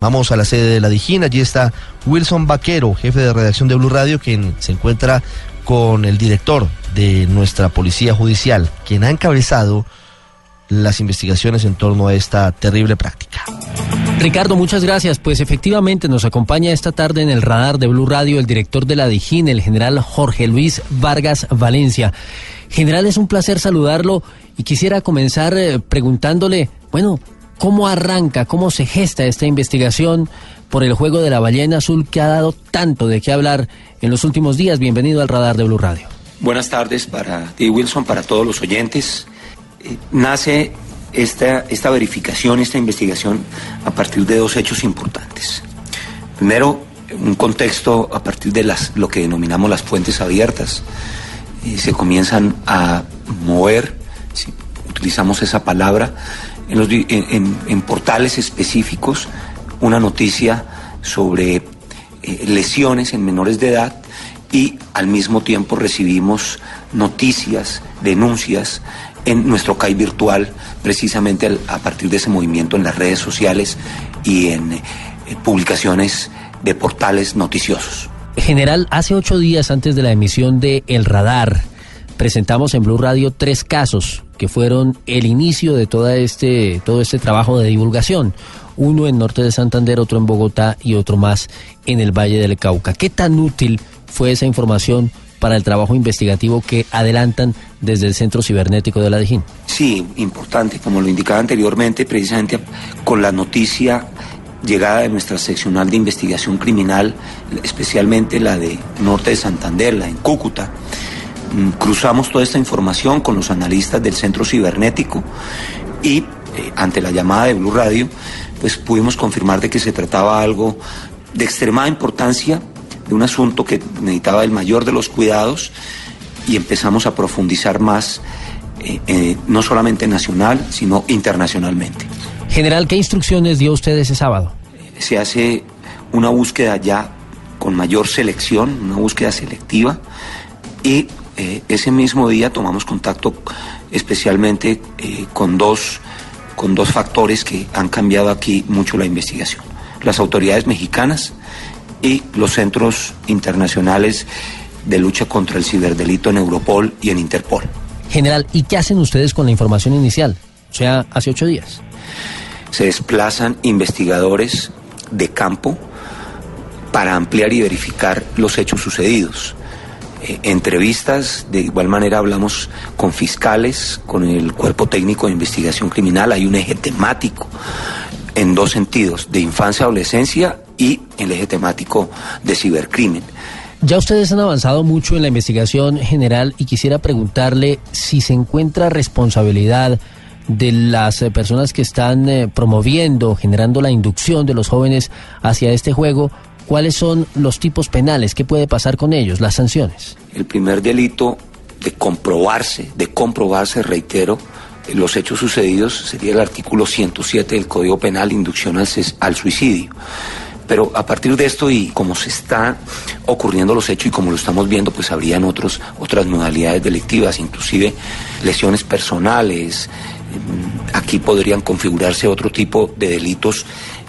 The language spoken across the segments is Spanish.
Vamos a la sede de la Dijín, allí está Wilson Vaquero, jefe de redacción de Blue Radio, quien se encuentra con el director de nuestra Policía Judicial, quien ha encabezado las investigaciones en torno a esta terrible práctica. Ricardo, muchas gracias. Pues efectivamente nos acompaña esta tarde en el radar de Blue Radio el director de la Dijín, el general Jorge Luis Vargas Valencia. General, es un placer saludarlo y quisiera comenzar eh, preguntándole, bueno, ¿cómo arranca, cómo se gesta esta investigación por el juego de la ballena azul que ha dado tanto de qué hablar en los últimos días? Bienvenido al radar de Blue Radio. Buenas tardes para ti, Wilson, para todos los oyentes. Eh, nace esta, esta verificación, esta investigación a partir de dos hechos importantes. Primero, un contexto a partir de las, lo que denominamos las fuentes abiertas. se comienzan a mover, si utilizamos esa palabra, en, los, en, portales específicos una noticia sobre eh, lesiones en menores de edad y al mismo tiempo recibimos noticias, denuncias en nuestro CAI virtual, precisamente a partir de ese movimiento en las redes sociales y en eh, publicaciones de portales noticiosos. General, hace ocho días antes de la emisión de El Radar, presentamos en Blue Radio tres casos que fueron el inicio de todo este, todo este trabajo de divulgación. Uno en Norte de Santander, otro en Bogotá y otro más en el Valle del Cauca. ¿Qué tan útil fue esa información para el trabajo investigativo que adelantan desde el Centro Cibernético de la DIJÍN. Sí, importante, como lo indicaba anteriormente, precisamente con la noticia llegada de nuestra seccional de investigación criminal, especialmente la de Norte de Santander, la en Cúcuta. Mm, cruzamos toda esta información con los analistas del Centro Cibernético y eh, ante la llamada de Blue Radio, pues pudimos confirmar de que se trataba algo de extremada importancia de un asunto que necesitaba el mayor de los cuidados y empezamos a profundizar más, eh, eh, no solamente nacional, sino internacionalmente. General, ¿qué instrucciones dio usted ese sábado? Se hace una búsqueda ya con mayor selección, una búsqueda selectiva, y eh, ese mismo día tomamos contacto especialmente con, dos, con dos factores que han cambiado aquí mucho la investigación. Las autoridades mexicanas y los centros internacionales de lucha contra el ciberdelito en Europol y en Interpol. General, ¿y qué hacen ustedes con la información inicial? O sea, hace ocho días. Se desplazan investigadores de campo para ampliar y verificar los hechos sucedidos. Eh, entrevistas, de igual manera hablamos con fiscales, con el cuerpo técnico de investigación criminal, hay un eje temático en dos sentidos, de infancia, adolescencia y el eje temático de cibercrimen. Ya ustedes han avanzado mucho en la investigación general y quisiera preguntarle si se encuentra responsabilidad de las eh, personas que están eh, promoviendo, generando la inducción de los jóvenes hacia este juego, ¿cuáles son los tipos penales? ¿Qué puede pasar con ellos? ¿Las sanciones? El primer delito de comprobarse, de comprobarse, reitero, los hechos sucedidos sería el artículo 107 del Código Penal, inducción al, suicidio. Pero a partir de esto y como se están ocurriendo los hechos y como lo estamos viendo, pues habrían otros, otras modalidades delictivas, inclusive lesiones personales. Aquí podrían configurarse otro tipo de delitos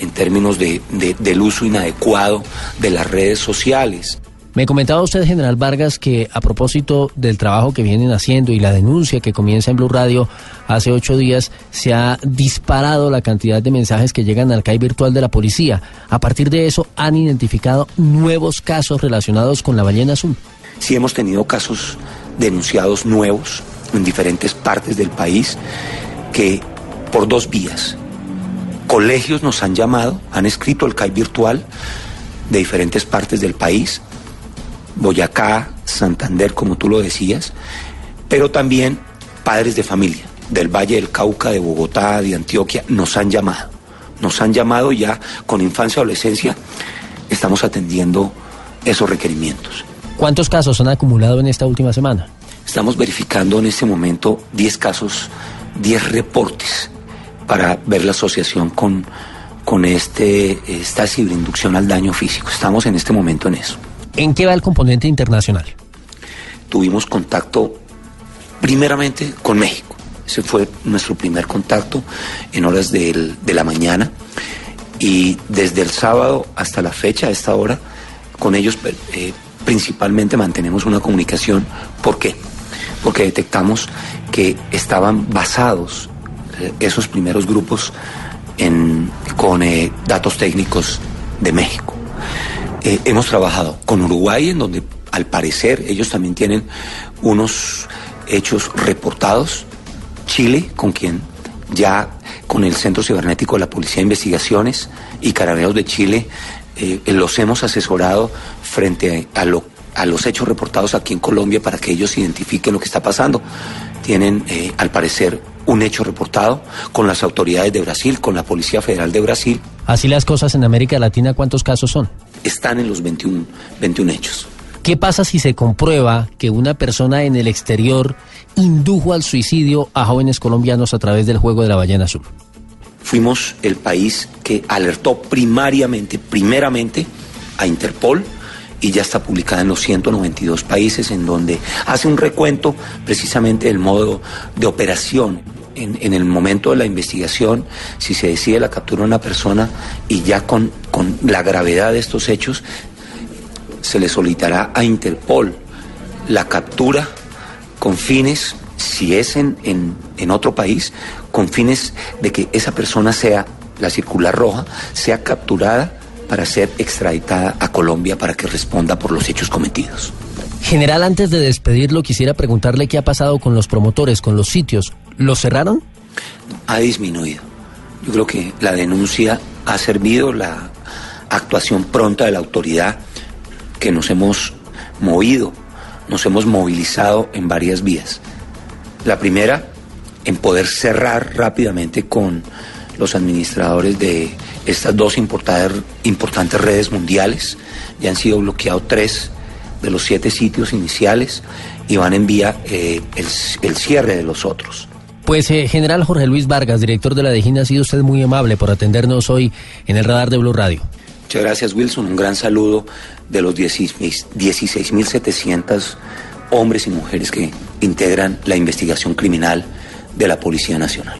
en términos de, del uso inadecuado de las redes sociales. Me comentaba usted, General Vargas, que a propósito del trabajo que vienen haciendo y la denuncia que comienza en Blue Radio hace ocho días, se ha disparado la cantidad de mensajes que llegan al CAI virtual de la policía. A partir de eso, han identificado nuevos casos relacionados con la ballena azul. Sí, hemos tenido casos denunciados nuevos en diferentes partes del país que por dos vías. Colegios nos han llamado, han escrito al CAI virtual de diferentes partes del país Boyacá, Santander, como tú lo decías, pero también padres de familia del Valle del Cauca, de Bogotá, de Antioquia, nos han llamado nos han llamado ya con infancia y adolescencia, estamos atendiendo esos requerimientos. ¿Cuántos casos han acumulado en esta última semana? Estamos verificando en este momento 10 casos, 10 reportes para ver la asociación con, con este, esta ciberinducción al daño físico. Estamos en este momento en eso. ¿En qué va el componente internacional? Tuvimos contacto primeramente con México. Ese fue nuestro primer contacto en horas del, de la mañana. Y desde el sábado hasta la fecha, a esta hora, con ellos eh, principalmente mantenemos una comunicación. ¿Por qué? Porque detectamos que estaban basados esos primeros grupos en, con eh, datos técnicos de México. Eh, hemos trabajado con Uruguay, en donde al parecer ellos también tienen unos hechos reportados. Chile, con quien ya con el Centro Cibernético de la Policía de Investigaciones y Carabineros de Chile eh, los hemos asesorado frente a, lo, a los hechos reportados aquí en Colombia para que ellos identifiquen lo que está pasando. Tienen, al parecer, un hecho reportado con las autoridades de Brasil, con la Policía Federal de Brasil. Así las cosas en América Latina, ¿cuántos casos son? Están en los 21, 21 hechos. ¿Qué pasa si se comprueba que una persona en el exterior indujo al suicidio a jóvenes colombianos a través del juego de la ballena azul? Fuimos el país que alertó primariamente, primeramente, a Interpol y ya está publicada en los 192 países en donde hace un recuento precisamente del modo de operación. En, el momento de la investigación, si se decide la captura de una persona y ya con, con la gravedad de estos hechos, se le solicitará a Interpol la captura con fines, si es en, en, otro país, con fines de que esa persona sea, la circular roja, sea capturada para ser extraditada a Colombia para que responda por los hechos cometidos. General, antes de despedirlo, quisiera preguntarle qué ha pasado con los promotores, con los sitios. ¿Los cerraron? Ha disminuido. Yo creo que la denuncia ha servido, la actuación pronta de la autoridad que nos hemos movido, nos hemos movilizado en varias vías. La primera, en poder cerrar rápidamente con los administradores de estas dos importantes redes mundiales. Ya han sido bloqueados tres de los siete sitios iniciales y van en vía eh, el, cierre de los otros. Pues eh, general Jorge Luis Vargas, director de la DEGIN, ha sido usted muy amable por atendernos hoy en el radar de Blue Radio. Muchas gracias Wilson, un gran saludo de los 16.700 hombres y mujeres que integran la investigación criminal de la Policía Nacional.